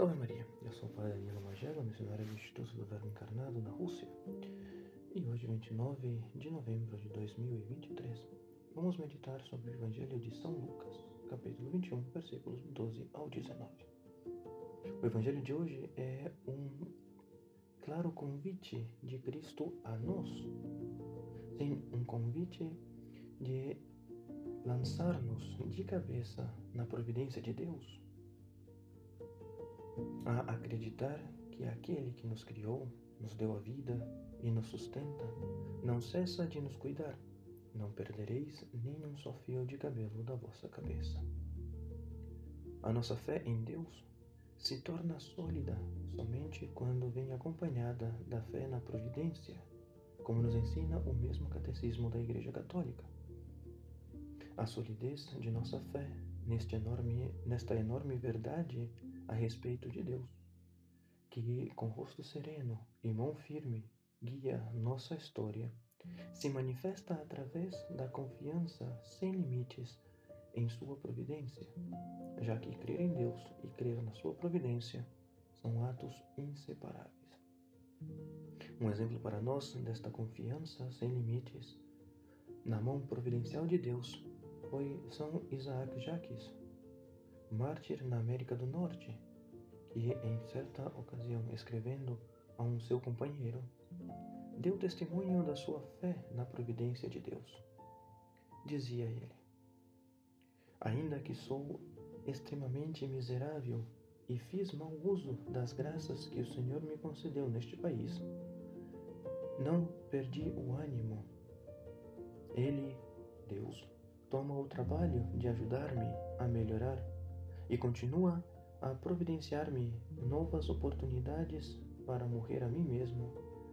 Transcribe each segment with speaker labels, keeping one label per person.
Speaker 1: Salve Maria, eu sou o Padre Danilo Magelo, missionário do Instituto do Verbo Encarnado na Rússia. E hoje, 29 de novembro de 2023, vamos meditar sobre o Evangelho de São Lucas, capítulo 21, versículos 12 ao 19. O Evangelho de hoje é um claro convite de Cristo a nós, sim, um convite de lançar-nos de cabeça na providência de Deus, a acreditar que aquele que nos criou, nos deu a vida e nos sustenta, não cessa de nos cuidar. Não perdereis nem um só fio de cabelo da vossa cabeça. A nossa fé em Deus se torna sólida somente quando vem acompanhada da fé na providência, como nos ensina o mesmo catecismo da Igreja Católica. A solidez de nossa fé neste enorme, nesta enorme verdade a respeito de Deus, que com rosto sereno e mão firme guia nossa história, se manifesta através da confiança sem limites em sua providência, já que crer em Deus e crer na sua providência são atos inseparáveis. Um exemplo para nós desta confiança sem limites na mão providencial de Deus foi São Isaac Jaques, mártir na América do Norte, que em certa ocasião, escrevendo a um seu companheiro, deu testemunho da sua fé na providência de Deus. Dizia ele: Ainda que sou extremamente miserável e fiz mau uso das graças que o Senhor me concedeu neste país, não perdi o ânimo. Ele, Deus, toma o trabalho de ajudar-me a melhorar e continua a providenciar-me novas oportunidades para morrer a mim mesmo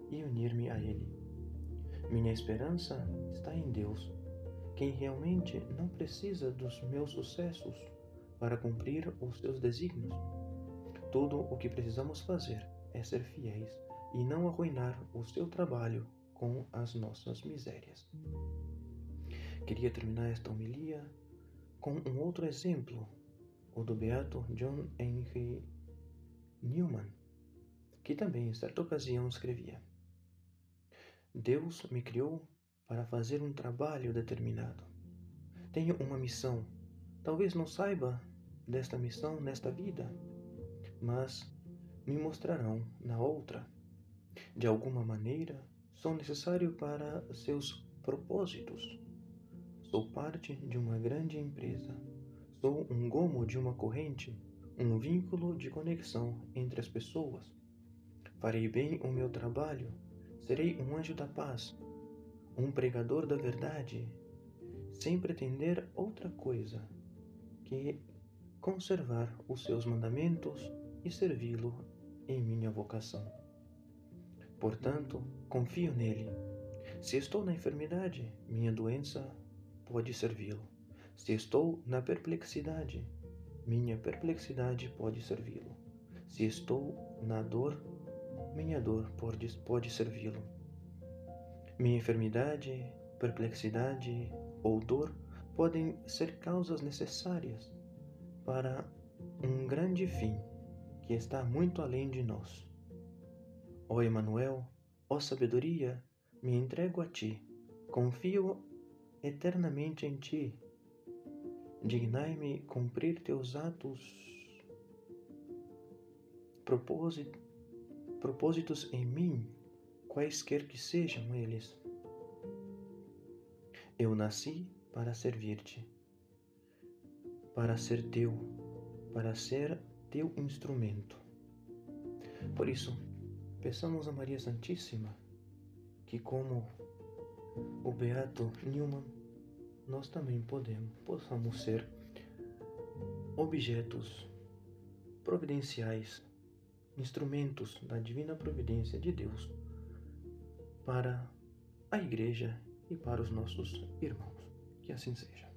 Speaker 1: e unir-me a Ele. Minha esperança está em Deus, quem realmente não precisa dos meus sucessos para cumprir os seus desígnios. Tudo o que precisamos fazer é ser fiéis e não arruinar o seu trabalho com as nossas misérias. Queria terminar esta homilia com um outro exemplo, o do beato John Henry Newman, que também em certa ocasião escrevia: Deus me criou para fazer um trabalho determinado. Tenho uma missão. Talvez não saiba desta missão nesta vida, mas me mostrarão na outra. De alguma maneira, sou necessário para seus propósitos Sou parte de uma grande empresa. Sou um gomo de uma corrente, um vínculo de conexão entre as pessoas. Farei bem o meu trabalho. Serei um anjo da paz, um pregador da verdade, sem pretender outra coisa que conservar os seus mandamentos e servi-lo em minha vocação. Portanto, confio nele. Se estou na enfermidade, minha doença pode servi-lo. Se estou na perplexidade, minha perplexidade pode servi-lo. Se estou na dor, minha dor pode, pode servi-lo. Minha enfermidade, perplexidade ou dor podem ser causas necessárias para um grande fim que está muito além de nós. Ó Emanuel, ó sabedoria, me entrego a ti, confio eternamente em ti. Dignai-me cumprir teus atos, propósitos em mim, quaisquer que sejam eles. Eu nasci para servir-te, para ser teu, para ser teu instrumento. Por isso, peçamos a Maria Santíssima que, como o Beato Newman, nós também podemos, possamos ser objetos providenciais, instrumentos da divina providência de Deus para a Igreja e para os nossos irmãos. Que assim seja.